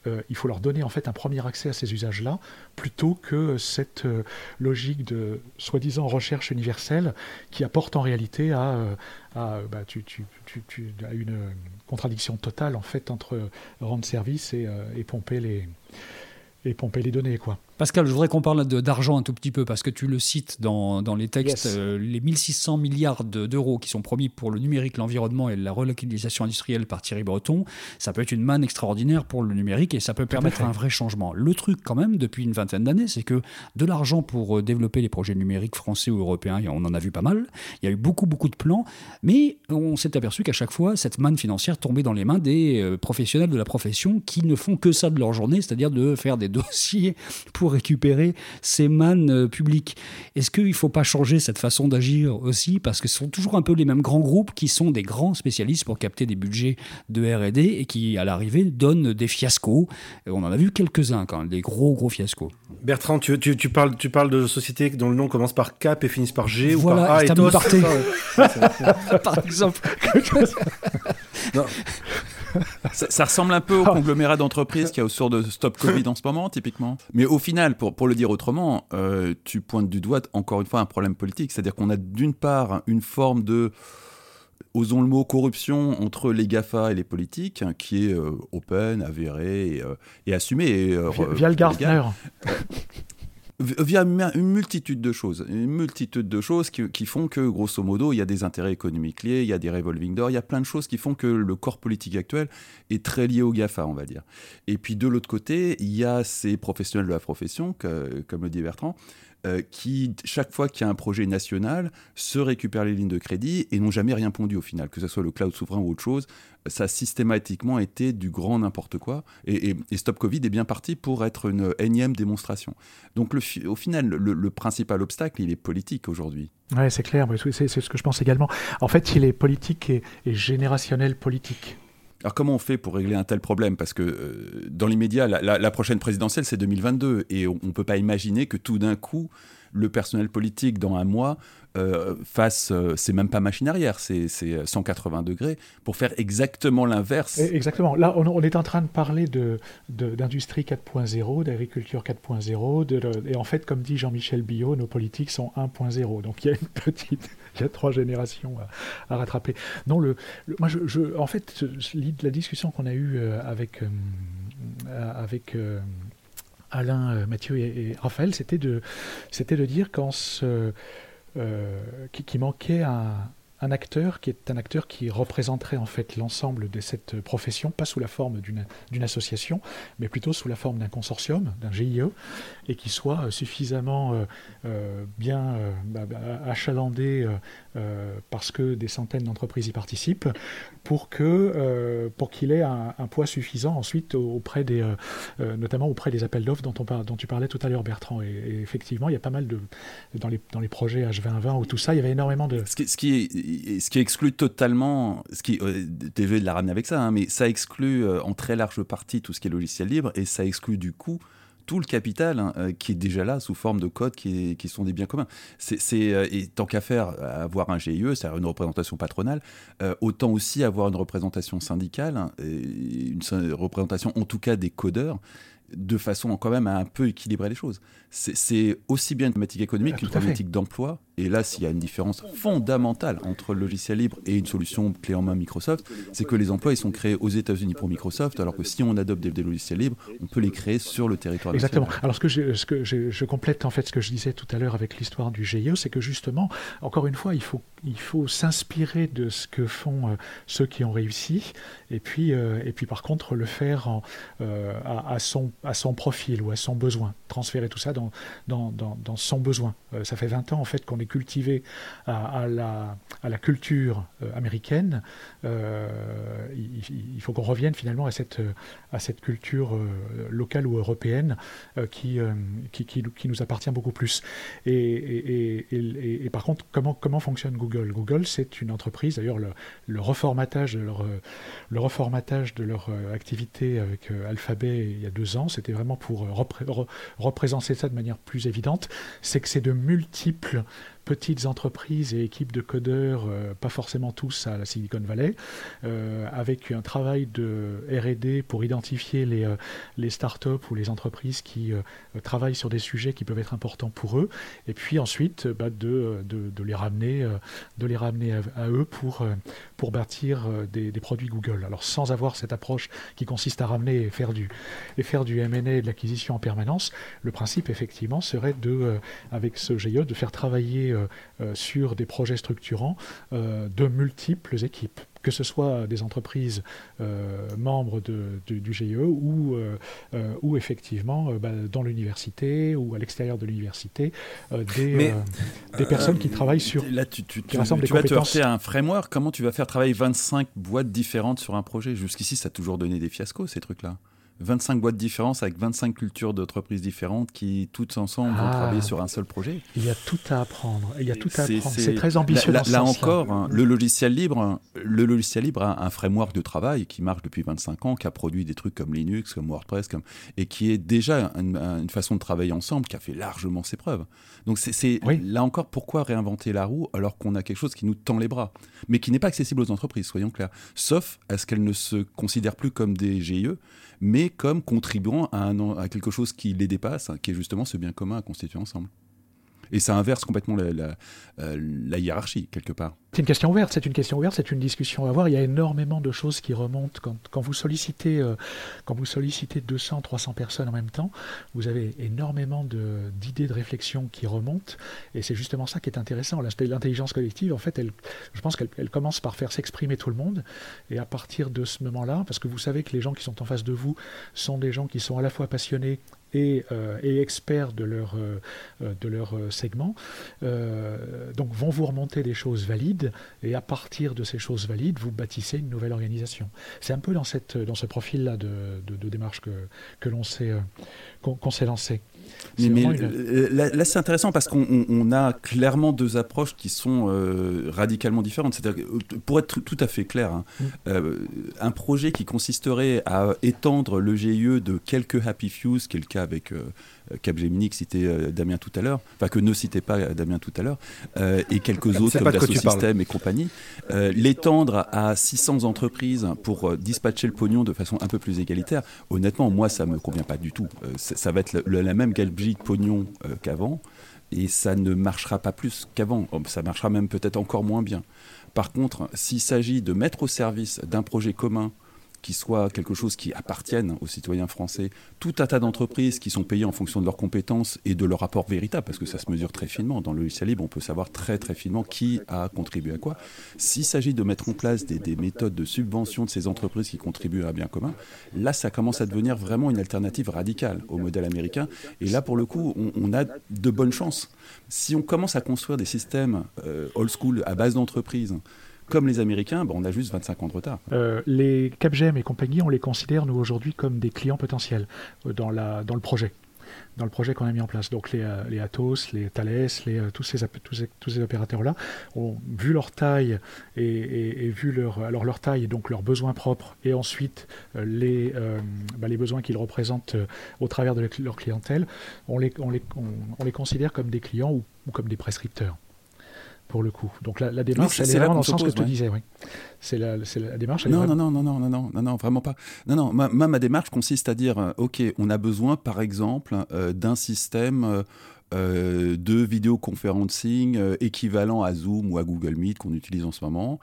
euh, il faut leur donner en fait un premier accès à ces usages-là, plutôt que cette euh, logique de soi-disant recherche universelle qui apporte en réalité à, euh, bah, une contradiction totale en fait entre rendre service et, et pomper les et pomper les données quoi. Pascal, je voudrais qu'on parle d'argent un tout petit peu, parce que tu le cites dans, dans les textes, euh, les 1600 milliards d'euros qui sont promis pour le numérique, l'environnement et la relocalisation industrielle par Thierry Breton, ça peut être une manne extraordinaire pour le numérique et ça peut permettre un vrai changement. Le truc quand même, depuis une vingtaine d'années, c'est que de l'argent pour euh, développer les projets numériques français ou européens, on en a vu pas mal, il y a eu beaucoup, beaucoup de plans, mais on s'est aperçu qu'à chaque fois, cette manne financière tombait dans les mains des euh, professionnels de la profession qui ne font que ça de leur journée, c'est-à-dire de faire des dossiers pour récupérer ces mannes euh, publiques. Est-ce qu'il ne faut pas changer cette façon d'agir aussi? Parce que ce sont toujours un peu les mêmes grands groupes qui sont des grands spécialistes pour capter des budgets de RD et qui, à l'arrivée, donnent des fiascos. on en a vu quelques-uns quand même, des gros, gros fiascos. Bertrand, tu, tu, parles, tu parles de sociétés dont le nom commence par Cap et finissent par G ou par A et Par exemple. non. Ça, ressemble un peu au conglomérat d'entreprises qui a autour de Stop Covid en ce moment, typiquement. Mais au final, pour, pour le dire autrement, euh, tu pointes du doigt, encore une fois, un problème politique. C'est-à-dire qu'on a d'une part une forme de osons le mot, corruption entre les GAFA et les politiques, hein, qui est euh, open, avérée et, euh, et assumée. via, le Gartner. Via une multitude de choses, une multitude de choses qui, font que, grosso modo, il y a des intérêts économiques liés, il y a des revolving doors, il y a plein de choses qui font que le corps politique actuel est très lié au GAFA, on va dire. Et puis de l'autre côté, il y a ces professionnels de la profession, comme le dit Bertrand, euh, qui, chaque fois qu'il y a un projet national, se récupèrent les lignes de crédit et n'ont jamais rien pondu au final, que ce soit le cloud souverain ou autre chose. Ça a systématiquement été du grand n'importe quoi. Et, Stop Covid est bien parti pour être une énième démonstration. Donc au final, le, principal obstacle, il est politique aujourd'hui. Oui, c'est clair, c'est ce que je pense également. En fait, il est politique et, et générationnel politique. Alors comment on fait pour régler un tel problème? Parce que euh, dans l'immédiat, la, prochaine présidentielle, c'est 2022, et on ne peut pas imaginer que tout d'un coup, le personnel politique, dans un mois, euh, fasse, euh, c'est même pas machine arrière, c'est 180 degrés, pour faire exactement l'inverse. Exactement. Là, on, est en train de parler d'industrie de, 4.0, d'agriculture 4.0, et en fait, comme dit Jean-Michel Billot, nos politiques sont 1.0. Donc il y a une petite il y a trois générations à, rattraper. Non, le, moi, je, en fait, la discussion qu'on a eue euh, avec, euh, avec euh, Alain, Mathieu et, Raphaël, c'était de, de dire qu'en ce, qui, manquait un, un acteur qui est un acteur qui représenterait en fait l'ensemble de cette profession, pas sous la forme d'une association, mais plutôt sous la forme d'un consortium, d'un GIE, et qui soit euh, suffisamment euh, euh, bien bah, bah, achalandé parce que des centaines d'entreprises y participent, pour que pour qu'il ait un, poids suffisant ensuite auprès des, notamment auprès des appels d'offres dont, on dont tu parlais tout à l'heure, Bertrand. Et, effectivement, il y a pas mal de dans les, dans les projets H2020 ou tout ça, il y avait énormément de. Ce qui exclut totalement, ce qui, euh, de la ramener avec ça, hein, mais ça exclut euh, en très large partie tout ce qui est logiciel libre et ça exclut du coup tout le capital hein, euh, qui est déjà là sous forme de codes qui, sont des biens communs. Euh, et tant qu'à faire avoir un GIE, c'est-à-dire une représentation patronale, autant aussi avoir une représentation syndicale, hein, une représentation en tout cas des codeurs de façon quand même à un peu équilibrer les choses. C'est aussi bien une problématique économique qu'une problématique d'emploi. Et là, s'il y a une différence fondamentale entre le logiciel libre et une solution clé en main Microsoft, c'est que les emplois ils sont créés aux États-Unis pour Microsoft, alors que si on adopte des, logiciels libres, on peut les créer sur le territoire Exactement. Alors ce que, je, ce que je, complète en fait ce que je disais tout à l'heure avec l'histoire du GIE, c'est que justement, encore une fois, il faut, il faut s'inspirer de ce que font euh, ceux qui ont réussi, et puis, euh, et puis par contre le faire euh, à, son à son profil ou à son besoin, transférer tout ça dans, dans, dans, son besoin. Ça fait 20 ans en fait qu'on est cultivé à, la, à la culture américaine. Il, faut qu'on revienne finalement à cette, à cette culture locale ou européenne qui, qui, qui, nous appartient beaucoup plus. Et, et, et, par contre, comment, comment fonctionne Google? Google, c'est une entreprise, d'ailleurs le, reformatage de leur, de leur activité avec Alphabet il y a deux ans, c'était vraiment pour euh, représenter ça de manière plus évidente, c'est que c'est de multiples petites entreprises et équipes de codeurs, euh, pas forcément tous à la Silicon Valley, euh, avec un travail de RD pour identifier les, euh, les startups ou les entreprises qui travaillent sur des sujets qui peuvent être importants pour eux, et puis ensuite bah, de, les ramener, de les ramener à, eux pour, bâtir des, produits Google. Alors sans avoir cette approche qui consiste à ramener et faire du, et M&A et de l'acquisition en permanence, le principe effectivement serait de, avec ce GIE, de faire travailler sur des projets structurants euh, de multiples équipes que ce soit des entreprises membres de, du GIE ou, ou effectivement bah, dans l'université ou à l'extérieur de l'université, des, des personnes qui travaillent sur... Là, tu, tu, tu, vas te heurter à un framework. Comment tu vas faire travailler 25 boîtes différentes sur un projet? Jusqu'ici, ça a toujours donné des fiascos, ces trucs-là. 25 boîtes différentes avec 25 cultures d'entreprises différentes qui, toutes ensemble, vont ah. travailler sur un seul projet. Il y a tout à apprendre. Il y a tout à apprendre. C'est très ambitieux. Là, là, encore, hein, le logiciel libre, le logiciel libre a un framework de travail qui marche depuis 25 ans, qui a produit des trucs comme Linux, comme WordPress, comme et qui est déjà une, façon de travailler ensemble qui a fait largement ses preuves. Donc c'est là encore pourquoi réinventer la roue alors qu'on a quelque chose qui nous tend les bras, mais qui n'est pas accessible aux entreprises, soyons clairs. Sauf à ce qu'elles ne se considèrent plus comme des GIE, mais comme contribuant à, quelque chose qui les dépasse, qui est justement ce bien commun à constituer ensemble. Et ça inverse complètement la, euh, hiérarchie, quelque part. C'est une question ouverte, c'est une question ouverte, c'est une discussion à avoir. Il y a énormément de choses qui remontent. Quand, vous, sollicitez, euh, quand vous sollicitez 200, 300 personnes en même temps, vous avez énormément d'idées, de, réflexion qui remontent. Et c'est justement ça qui est intéressant. L'intelligence collective, en fait, elle, je pense qu'elle commence par faire s'exprimer tout le monde. Et à partir de ce moment-là, parce que vous savez que les gens qui sont en face de vous sont des gens qui sont à la fois passionnés et, et experts de leur, de leur segment, donc vont vous remonter des choses valides, et à partir de ces choses valides, vous bâtissez une nouvelle organisation. C'est un peu dans, cette, dans ce profil-là de, de, démarche que, que l'on s'est qu'on s'est lancé. Mais, là, c'est intéressant parce qu'on a clairement deux approches qui sont euh, radicalement différentes. C'est-à-dire, pour être tout à fait clair, hein, mm. euh, un projet qui consisterait à étendre le GIE de quelques Happy Few, qui est le cas avec euh, Capgemini que citait euh, Damien tout à l'heure, enfin que ne citait pas Damien tout à l'heure, euh, et quelques autres comme Dassault Systèmes et compagnie, euh, l'étendre à 600 entreprises pour dispatcher le pognon de façon un peu plus égalitaire, honnêtement, moi, ça me convient pas du tout. ça va être la même gabegie de pognon qu'avant, et ça ne marchera pas plus qu'avant. Oh, ça marchera même peut-être encore moins bien. Par contre, s'il s'agit de mettre au service d'un projet commun qui soit quelque chose qui appartienne aux citoyens français, tout un tas d'entreprises qui sont payées en fonction de leurs compétences et de leur rapport véritable, parce que ça se mesure très finement. Dans le logiciel libre, on peut savoir très très finement qui a contribué à quoi. S'il s'agit de mettre en place des, méthodes de subvention de ces entreprises qui contribuent à un bien commun, là, ça commence à devenir vraiment une alternative radicale au modèle américain. Et là, pour le coup, on, a de bonnes chances. Si on commence à construire des systèmes euh, old school à base d'entreprises, comme les Américains, on a juste 25 ans de retard. Euh, les Capgem et compagnie, on les considère, nous, aujourd'hui, comme des clients potentiels euh, dans, le projet dans le projet qu'on a mis en place. Donc les, euh, Atos, les Thales, les, tous, ces, opérateurs-là vu leur taille et, vu leur, taille donc leurs besoins propres et ensuite les, bah, les besoins qu'ils représentent au travers de leur clientèle, on, les considère comme des clients ou comme des prescripteurs pour le coup. Donc la, démarche, elle est, vraiment dans le sens que je te disais, oui. C'est la, la, démarche. non, non, non, non, non, non, non, non, vraiment pas. Non, non, ma, ma, démarche consiste à dire, euh, ok, on a besoin, par exemple, euh, d'un système. Euh, de vidéoconferencing équivalent à Zoom ou à Google Meet qu'on utilise en ce moment,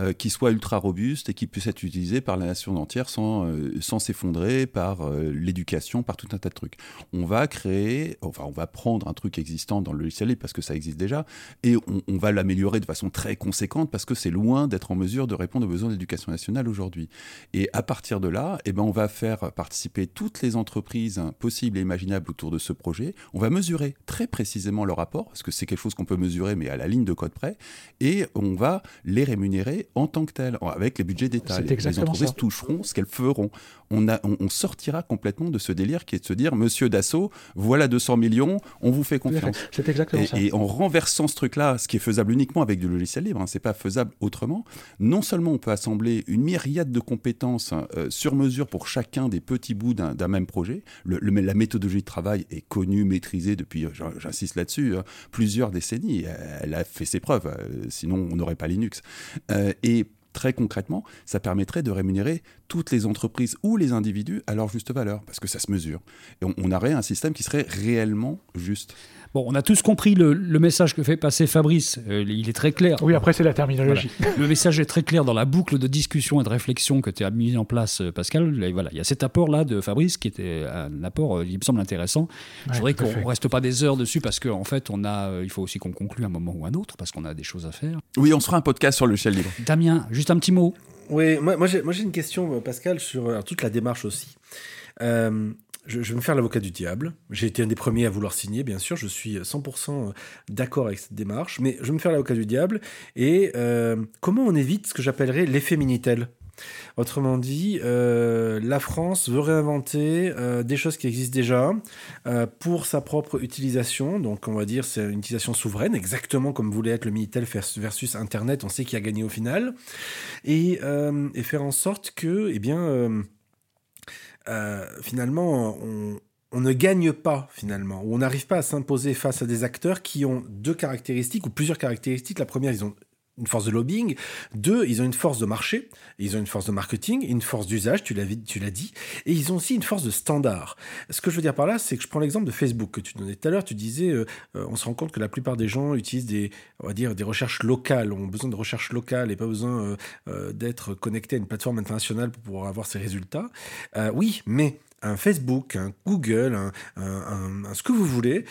euh, qui soit ultra robuste et qui puisse être utilisé par la nation entière sans euh, sans s'effondrer par euh, l'éducation, par tout un tas de trucs. On va créer, enfin on va prendre un truc existant dans le logiciel parce que ça existe déjà et on, va l'améliorer de façon très conséquente parce que c'est loin d'être en mesure de répondre aux besoins de l'éducation nationale aujourd'hui. Et à partir de là, eh ben on va faire participer toutes les entreprises possibles et imaginables autour de ce projet. On va mesurer très précisément leur rapport parce que c'est quelque chose qu'on peut mesurer mais à la ligne de code près et on va les rémunérer en tant que tel, avec les budgets d'État. Les, les entreprises toucheront ce qu'elles feront. On, a, on, sortira complètement de ce délire qui est de se dire, Monsieur Dassault, voilà 200 millions, on vous fait confiance. C'est exactement et, ça. Et en renversant ce truc-là, ce qui est faisable uniquement avec du logiciel libre, hein, c'est pas faisable autrement. Non seulement on peut assembler une myriade de compétences euh, sur mesure pour chacun des petits bouts d'un même projet. Le, la méthodologie de travail est connue, maîtrisée depuis, j'insiste là-dessus, hein, plusieurs décennies. Elle a fait ses preuves, euh, sinon on n'aurait pas Linux. Euh, et très concrètement, ça permettrait de rémunérer toutes les entreprises ou les individus à leur juste valeur, parce que ça se mesure. Et on, on aurait un système qui serait réellement juste. Bon, on a tous compris le, message que fait passer Fabrice. Euh, il est très clair. Oui, après, c'est la terminologie. Le message est très clair dans la boucle de discussion et de réflexion que tu as mis en place, euh, Pascal. voilà, il y a cet apport-là de Fabrice qui était un apport, euh, il me semble intéressant. Je voudrais qu'on ne reste pas des heures dessus parce qu'en en fait, on a, il faut aussi qu'on conclue un moment ou un autre parce qu'on a des choses à faire. Oui, on se fera un podcast sur le shell libre. Damien, juste un petit mot. Oui, moi, moi j'ai une question, Pascal, sur toute la démarche aussi. Euh, je, vais me faire l'avocat du diable. J'ai été un des premiers à vouloir signer, bien sûr. Je suis 100% d'accord avec cette démarche. Mais je vais me faire l'avocat du diable. Et euh, comment on évite ce que j'appellerais l'effet Minitel? Autrement dit, euh, la France veut réinventer euh, des choses qui existent déjà pour sa propre utilisation. Donc, on va dire, c'est une utilisation souveraine, exactement comme voulait être le Minitel versus Internet. On sait qui a gagné au final. Et, et faire en sorte que, eh bien, euh, finalement, on, ne gagne pas, finalement, ou on n'arrive pas à s'imposer face à des acteurs qui ont deux caractéristiques, ou plusieurs caractéristiques. La première, ils ont une force de lobbying. Deux, ils ont une force de marché, ils ont une force de marketing, une force d'usage, tu l'as, dit, et ils ont aussi une force de standard. Ce que je veux dire par là, c'est que je prends l'exemple de Facebook que tu donnais tout à l'heure. Tu disais, euh, euh, on se rend compte que la plupart des gens utilisent des, on va dire, des recherches locales, ont besoin de recherches locales et pas besoin euh, d'être connecté à une plateforme internationale pour pouvoir avoir ces résultats. oui, mais un Facebook, un Google, un, ce que vous voulez,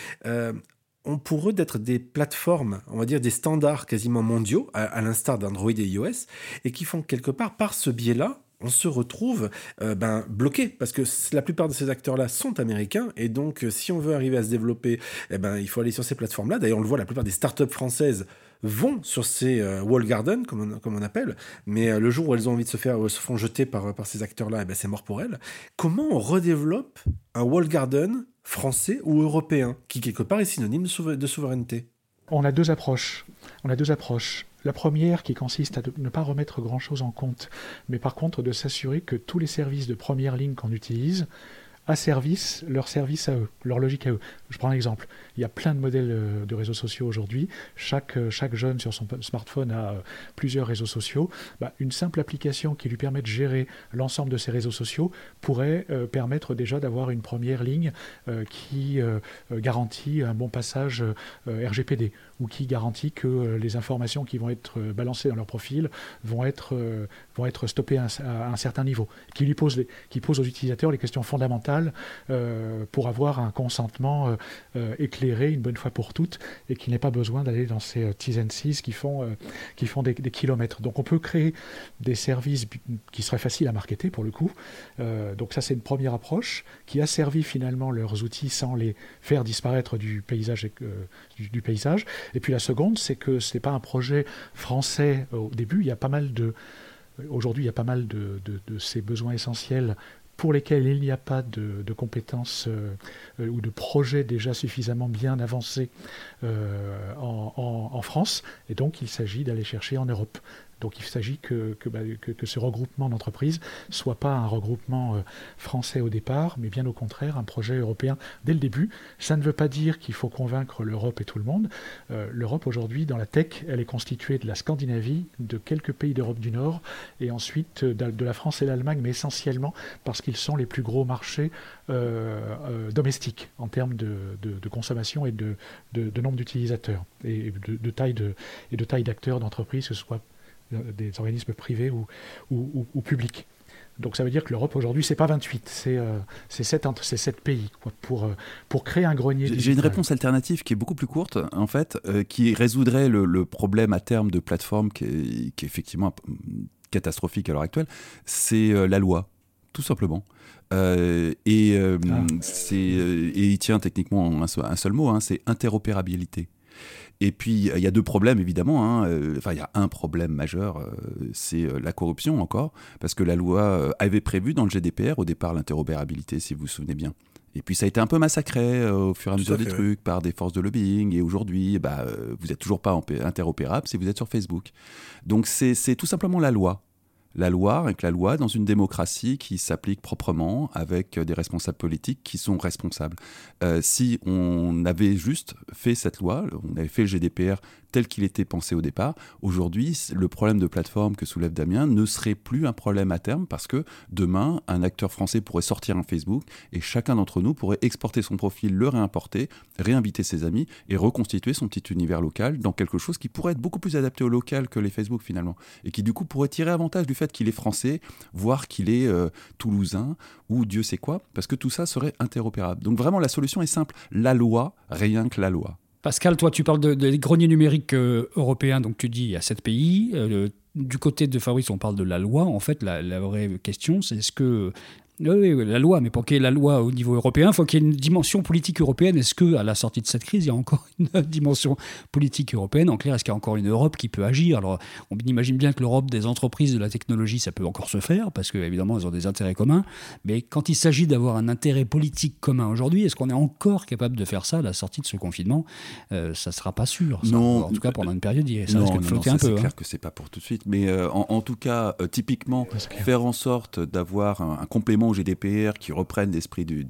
ont pour eux d'être des plateformes, on va dire des standards quasiment mondiaux, à, l'instar d'Android et iOS, et qui font quelque part, par ce biais-là, on se retrouve euh, ben, bloqué parce que la plupart de ces acteurs-là sont américains et donc euh, si on veut arriver à se développer, eh ben, il faut aller sur ces plateformes-là. D'ailleurs, on le voit, la plupart des startups françaises vont sur ces euh, wall gardens, comme on, appelle, mais le jour où elles ont envie de se faire, se font jeter par, par ces acteurs-là, eh ben, c'est mort pour elles. Comment on redéveloppe un wall garden français ou européen qui quelque part est synonyme de souveraineté On a deux approches. On a deux approches. La première qui consiste à ne pas remettre grand-chose en compte, mais par contre de s'assurer que tous les services de première ligne qu'on utilise à service leur service à eux, leur logique à eux. Je prends un exemple. Il y a plein de modèles euh, de réseaux sociaux aujourd'hui. Chaque, euh, chaque jeune sur son smartphone a euh, plusieurs réseaux sociaux. Bah, une simple application qui lui permet de gérer l'ensemble de ces réseaux sociaux pourrait permettre déjà d'avoir une première ligne qui garantit un bon passage RGPD ou qui garantit que les informations qui vont être balancées dans leur profil vont être, vont être stoppées à un, certain niveau, qui, lui pose qui pose aux utilisateurs les questions fondamentales pour avoir un consentement éclairé une bonne fois pour toutes et qu'il n'ait pas besoin d'aller dans ces euh, T's and C's qui font, euh, qui font des, kilomètres. Donc on peut créer des services qui seraient faciles à marketer pour le coup. Euh, donc ça c'est une première approche qui a servi finalement leurs outils sans les faire disparaître du paysage. du, paysage. Et puis la seconde c'est que ce n'est pas un projet français au début, il y a pas mal de... Aujourd'hui, il y a pas mal de, ces besoins essentiels pour lesquels il n'y a pas de, compétences euh, euh, ou de projets déjà suffisamment bien avancés euh, en, France. Et donc, il s'agit d'aller chercher en Europe. Donc il s'agit bah, que, que, ce regroupement d'entreprises soit pas un regroupement euh, français au départ, mais bien au contraire un projet européen dès le début. Ça ne veut pas dire qu'il faut convaincre l'Europe et tout le monde. Euh, L'Europe aujourd'hui, dans la tech, elle est constituée de la Scandinavie, de quelques pays d'Europe du Nord, et ensuite euh, de, la France et l'Allemagne, mais essentiellement parce qu'ils sont les plus gros marchés domestiques en termes de, consommation et de, nombre d'utilisateurs et de, taille et de taille d'acteurs d'entreprises, que ce soit des organismes privés ou, ou, publics. Donc ça veut dire que l'Europe aujourd'hui, c'est pas 28, c'est euh, 7, 7, pays quoi, pour, euh, pour créer un grenier. J'ai une réponse alternative qui est beaucoup plus courte, en fait, euh, qui résoudrait le, problème à terme de plateforme qui est, qui est effectivement catastrophique à l'heure actuelle. C'est euh, la loi, tout simplement. et, ah. c'est et il tient techniquement un, un seul mot, hein, c'est interopérabilité. Et puis, il y a deux problèmes, évidemment. Hein. Euh, enfin, il y a un problème majeur, euh, c'est euh, la corruption encore, parce que la loi avait prévu dans le GDPR au départ l'interopérabilité, si vous vous souvenez bien. Et puis ça a été un peu massacré au fur et à mesure des trucs par des forces de lobbying. Et aujourd'hui, bah, vous n'êtes toujours pas interopérable si vous êtes sur Facebook. Donc c'est tout simplement la loi la loi, avec la loi, dans une démocratie qui s'applique proprement, avec des responsables politiques qui sont responsables. si on avait juste fait cette loi, on avait fait le GDPR tel qu'il était pensé au départ. Aujourd'hui, le problème de plateforme que soulève Damien ne serait plus un problème à terme parce que demain, un acteur français pourrait sortir un Facebook et chacun d'entre nous pourrait exporter son profil, le réimporter, réinviter ses amis et reconstituer son petit univers local dans quelque chose qui pourrait être beaucoup plus adapté au local que les Facebook finalement et qui du coup pourrait tirer avantage du fait qu'il est français, voire qu'il est euh, toulousain ou Dieu sait quoi, parce que tout ça serait interopérable. Donc vraiment la solution est simple, la loi, rien que la loi. Pascal, toi, tu parles des greniers numériques euh, européens, donc tu dis il y a sept pays. Euh, du côté de Fabrice, on parle de la loi. En fait, la vraie question, c'est est-ce que oui, la loi, mais pour qu'il y ait la loi au niveau européen, il faut qu'il y ait une dimension politique européenne. Est-ce qu'à la sortie de cette crise, il y a encore une dimension politique européenne? En clair, est-ce qu'il y a encore une Europe qui peut agir? Alors, on imagine bien que l'Europe des entreprises de la technologie, ça peut encore se faire, parce qu'évidemment, elles ont des intérêts communs. Mais quand il s'agit d'avoir un intérêt politique commun aujourd'hui, est-ce qu'on est encore capable de faire ça à la sortie de ce confinement? Euh, Ça ne sera pas sûr. non. En tout cas, pendant une période, ça non, risque de flotter un peu. C'est clair que que c'est pas pour tout de suite. Mais euh, en, tout cas, euh, typiquement, faire en sorte d'avoir un complément GDPR qui reprennent l'esprit du,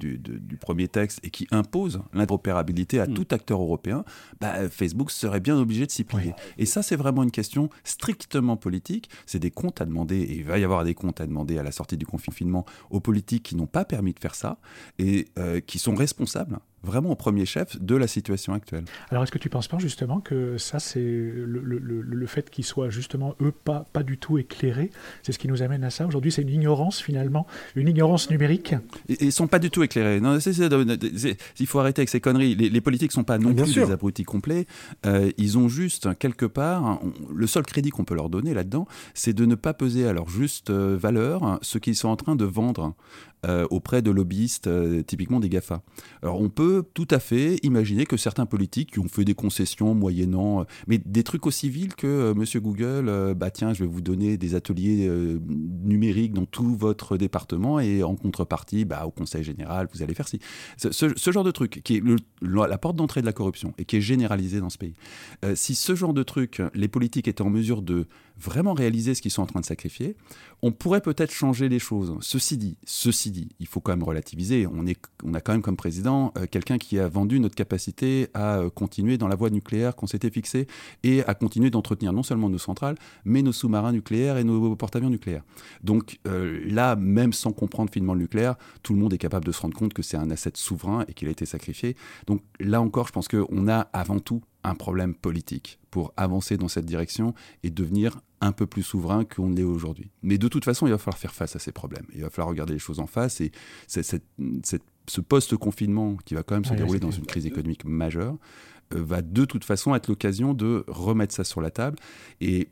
premier texte et qui imposent l'interopérabilité à mm. tout acteur européen, bah, Facebook serait bien obligé de s'y plier. Et ça, c'est vraiment une question strictement politique. C'est des comptes à demander, et il va y avoir des comptes à demander à la sortie du confinement aux politiques qui n'ont pas permis de faire ça et euh, qui sont responsables vraiment au premier chef de la situation actuelle. Alors est-ce que tu penses pas justement que ça c'est le, le, le, fait qu'ils soient justement eux pas, pas du tout éclairés, c'est ce qui nous amène à ça? Aujourd'hui, c'est une ignorance finalement, une ignorance numérique Ils ne sont pas du tout éclairés. Non, il faut arrêter avec ces conneries. Les, les politiques sont pas non plus des abrutis complets. Euh, ils ont juste quelque part, le seul crédit qu'on peut leur donner là-dedans, c'est de ne pas peser à leur juste euh, valeur ce qu'ils sont en train de vendre. Euh, auprès de lobbyistes, euh, typiquement des GAFA. Alors on peut tout à fait imaginer que certains politiques qui ont fait des concessions moyennant, euh, mais des trucs aussi vils que Monsieur Google, bah tiens, je vais vous donner des ateliers numériques dans tout votre département et en contrepartie, bah, au Conseil général, vous allez faire ci. Ce, genre de truc qui est la porte d'entrée de la corruption et qui est généralisé dans ce pays. si ce genre de truc, les politiques étaient en mesure de vraiment réaliser ce qu'ils sont en train de sacrifier, on pourrait peut-être changer les choses. Ceci dit, ceci dit, il faut quand même relativiser. On, est, on a quand même comme président euh, quelqu'un qui a vendu notre capacité à euh, continuer dans la voie nucléaire qu'on s'était fixée et à continuer d'entretenir non seulement nos centrales, mais nos sous-marins nucléaires et nos porte-avions nucléaires. Donc euh, là, même sans comprendre finement le nucléaire, tout le monde est capable de se rendre compte que c'est un asset souverain et qu'il a été sacrifié. Donc là encore, je pense qu'on a avant tout un problème politique pour avancer dans cette direction et devenir un peu plus souverain qu'on l'est aujourd'hui. Mais de toute façon, il va falloir faire face à ces problèmes. Il va falloir regarder les choses en face et ce post-confinement qui va quand même se dérouler dans une crise économique majeure euh, va de toute façon être l'occasion de remettre ça sur la table et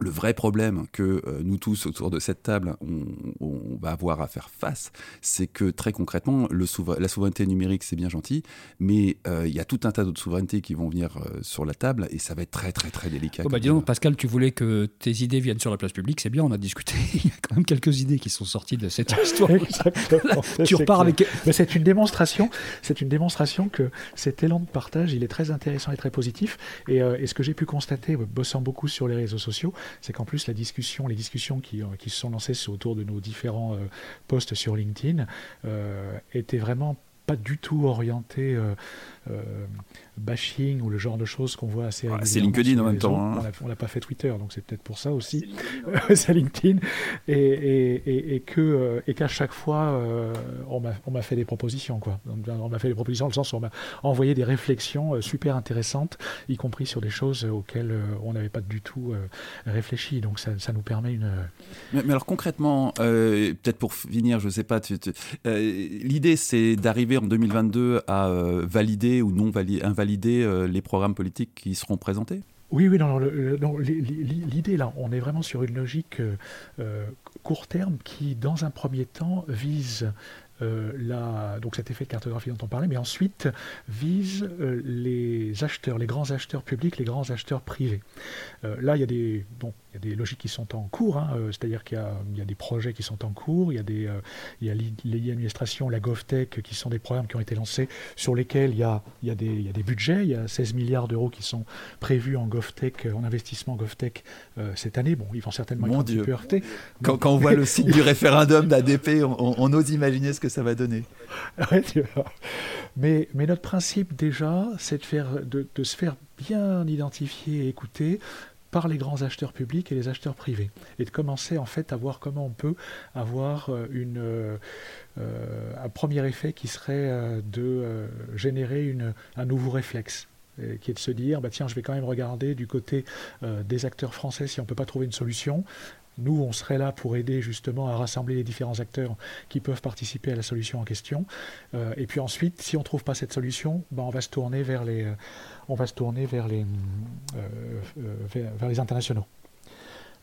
le vrai problème que euh, nous tous autour de cette table, on, va avoir à faire face, c'est que très concrètement, le la souveraineté numérique, c'est bien gentil, mais euh, il y a tout un tas d'autres souverainetés qui vont venir euh, sur la table et ça va être très très très délicat. Oh bah disons, Pascal, tu voulais que tes idées viennent sur la place publique, c'est bien, on a discuté. il y a quand même quelques idées qui sont sorties de cette histoire. Exactement. tu repars avec. Mais c'est une démonstration, c'est une démonstration que cet élan de partage, il est très intéressant et très positif. Et, et ce que j'ai pu constater, bossant beaucoup sur les réseaux sociaux, c'est qu'en plus la discussion, les discussions qui, euh, qui, se sont lancées autour de nos différents euh, posts sur LinkedIn euh, étaient vraiment pas du tout orientées bashing ou le genre de choses qu'on voit assez C'est LinkedIn en même temps. Hein. On n'a pas fait Twitter, donc c'est peut-être pour ça aussi. C'est LinkedIn. et, et, et, que, euh, et qu'à chaque fois, euh, on m'a fait des propositions. Quoi. On m'a fait des propositions dans le sens où on m'a envoyé des réflexions euh, super intéressantes, y compris sur des choses auxquelles on n'avait pas du tout réfléchi. Donc ça, ça, nous permet une... Mais, alors concrètement, peut-être pour finir, je ne sais pas, l'idée c'est d'arriver en 2022 à valider ou non valider, valider euh, les programmes politiques qui seront présentés. Oui, oui, non, l'idée là, on est vraiment sur une logique euh, euh, court terme qui, dans un premier temps, vise la, donc cet effet de cartographie dont on parlait, mais ensuite vise les acheteurs, les grands acheteurs publics, les grands acheteurs privés. là, il y a des, bon, il y a des logiques qui sont en cours, hein, euh, c'est-à-dire qu'il y, a des projets qui sont en cours, il y a, des, euh, l'administration, la GovTech, qui sont des programmes qui ont été lancés sur lesquels il y a, il y a, des, il y a des budgets, il y a 16 milliards d'euros qui sont prévus en GovTech, en investissement GovTech euh, cette année. Bon, ils vont certainement être un petit peu heurtés. Quand, quand, on voit le site du référendum d'ADP, on, on, ose imaginer ce que ça va donner. mais, notre principe déjà, c'est de, faire, de, se faire bien identifier et écouter par les grands acheteurs publics et les acheteurs privés, et de commencer en fait à voir comment on peut avoir euh, une, euh, euh, un premier effet qui serait de générer une, un nouveau réflexe qui est de se dire, bah tiens, je vais quand même regarder du côté des acteurs français si on peut pas trouver une solution. Nous, on serait là pour aider justement à rassembler les différents acteurs qui peuvent participer à la solution en question. et puis ensuite, si on ne trouve pas cette solution, bah, on va se tourner vers les, on va se tourner vers les, euh, euh, vers, les internationaux.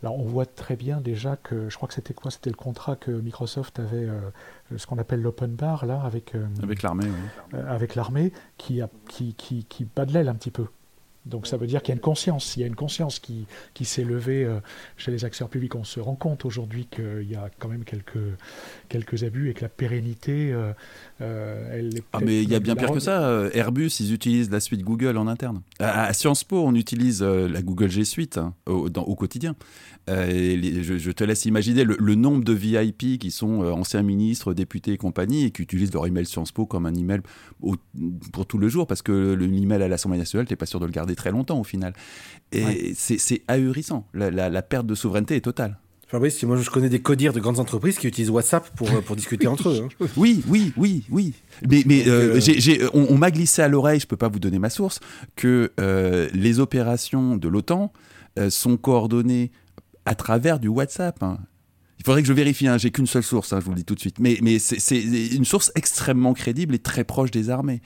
Là, on voit très bien déjà que, je crois que c'était quoi? C'était le contrat que Microsoft avait, euh, ce qu'on appelle l'open bar, là, avec, avec l'armée. avec l'armée, qui, a, qui, qui, qui bat de l'aile un petit peu. Donc ça veut dire qu'il y a une conscience, il y a une conscience qui, qui s'est levée euh, chez les acteurs publics. On se rend compte aujourd'hui qu'il y a quand même quelques, quelques abus et que la pérennité, euh, euh, elle est Ah mais il y a bien pire que ça. Airbus, ils utilisent la suite Google en interne. À, Sciences Po, on utilise la Google G Suite hein, au, dans, au, quotidien. je, te laisse imaginer le, nombre de VIP qui sont anciens ministres, députés et compagnie et qui utilisent leur email Sciences Po comme un email pour tout le jour parce que l'email à l'Assemblée nationale, tu n'es pas sûr de le garder très longtemps au final. Et c'est ahurissant. La, perte de souveraineté est totale. Fabrice, moi je connais des codires de grandes entreprises qui utilisent WhatsApp pour, pour discuter entre eux. hein. Oui, oui, oui, oui. Mais, euh, euh, on, on m'a glissé à l'oreille, je peux pas vous donner ma source, que euh, les opérations de l'OTAN euh, sont coordonnées à travers du WhatsApp. hein. Il faudrait que je vérifie, hein, j'ai qu'une seule source, hein, je vous le dis tout de suite. Mais, c'est une source extrêmement crédible et très proche des armées.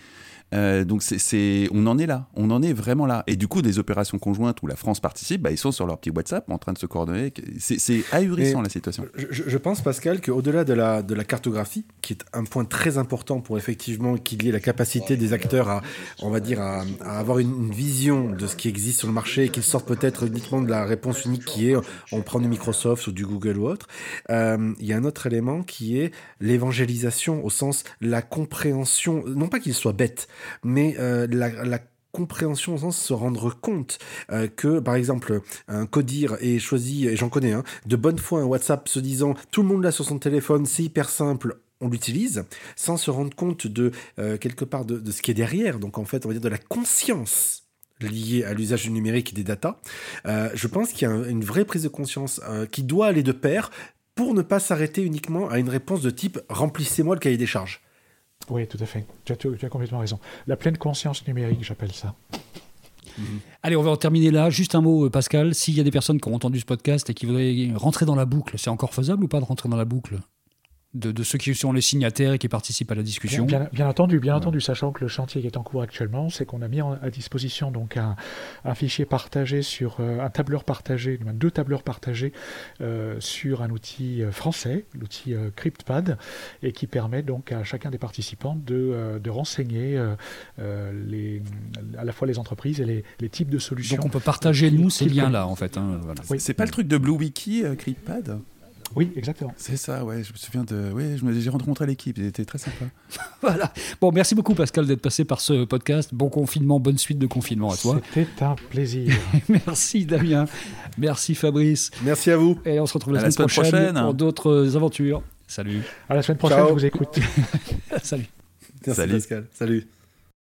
Euh, donc c'est- on en est là, on en est vraiment là. Et du coup, des opérations conjointes où la France participe, bah, ils sont sur leur petit WhatsApp en train de se coordonner. C'est ahurissant la situation. Je, pense, Pascal, qu'au-delà de la, de la cartographie, qui est un point très important pour effectivement qu'il y ait la capacité des acteurs à, on va dire, à, à avoir une, une vision de ce qui existe sur le marché et qu'ils sortent peut-être uniquement de la réponse unique qui est on prend du Microsoft ou du Google ou autre, euh, il y a un autre élément qui est l'évangélisation au sens la compréhension, non pas qu'il soit bête, mais euh, la, compréhension au sens se rendre compte euh, que par exemple un codir ait choisi et j'en connais un de bonne foi un WhatsApp se disant tout le monde l'a sur son téléphone c'est hyper simple on l'utilise sans se rendre compte de euh, quelque part de, ce qui est derrière. Donc en fait on va dire de la conscience liée à l'usage du numérique et des datas Euh, je pense qu'il y a un- une vraie prise de conscience qui doit aller de pair pour ne pas s'arrêter uniquement à une réponse de type remplissez-moi le cahier des charges Oui, tout à fait. Tu as, complètement raison. La pleine conscience numérique, j'appelle ça. Allez, on va en terminer là. Juste un mot, euh, Pascal. S'il y a des personnes qui ont entendu ce podcast et qui voudraient rentrer dans la boucle, c'est encore faisable ou pas de rentrer dans la boucle? De, de ceux qui sont les signataires et qui participent à la discussion Bien, bien- bien entendu, bien entendu, sachant que le chantier qui est en cours actuellement, c'est qu'on a mis en- à disposition donc un, un fichier partagé sur euh, un tableur partagé, deux tableurs partagés euh, sur un outil euh, français, l'outil euh, CryptPad, et qui permet donc à chacun des participants de, euh, de renseigner les, à la fois les entreprises et les, les types de solutions. Donc on peut partager, nous, ces liens-là, en fait. hein, voilà. Oui. C'est pas le truc de BlueWiki, euh, CryptPad? Oui, exactement. C'est ça, ouais, je me souviens de. Me- j'ai rencontré l'équipe, ils étaient très sympas. Voilà. Bon, merci beaucoup, Pascal, d'être passé par ce podcast. Bon confinement, bonne suite de confinement à toi. C'était un plaisir. merci, Damien. Merci, Fabrice. merci à vous Et on se retrouve la, À la semaine, semaine prochaine, prochaine. pour d'autres aventures. Salut. À la semaine prochaine, Ciao. je vous écoute. Salut. merci Salut. Pascal salut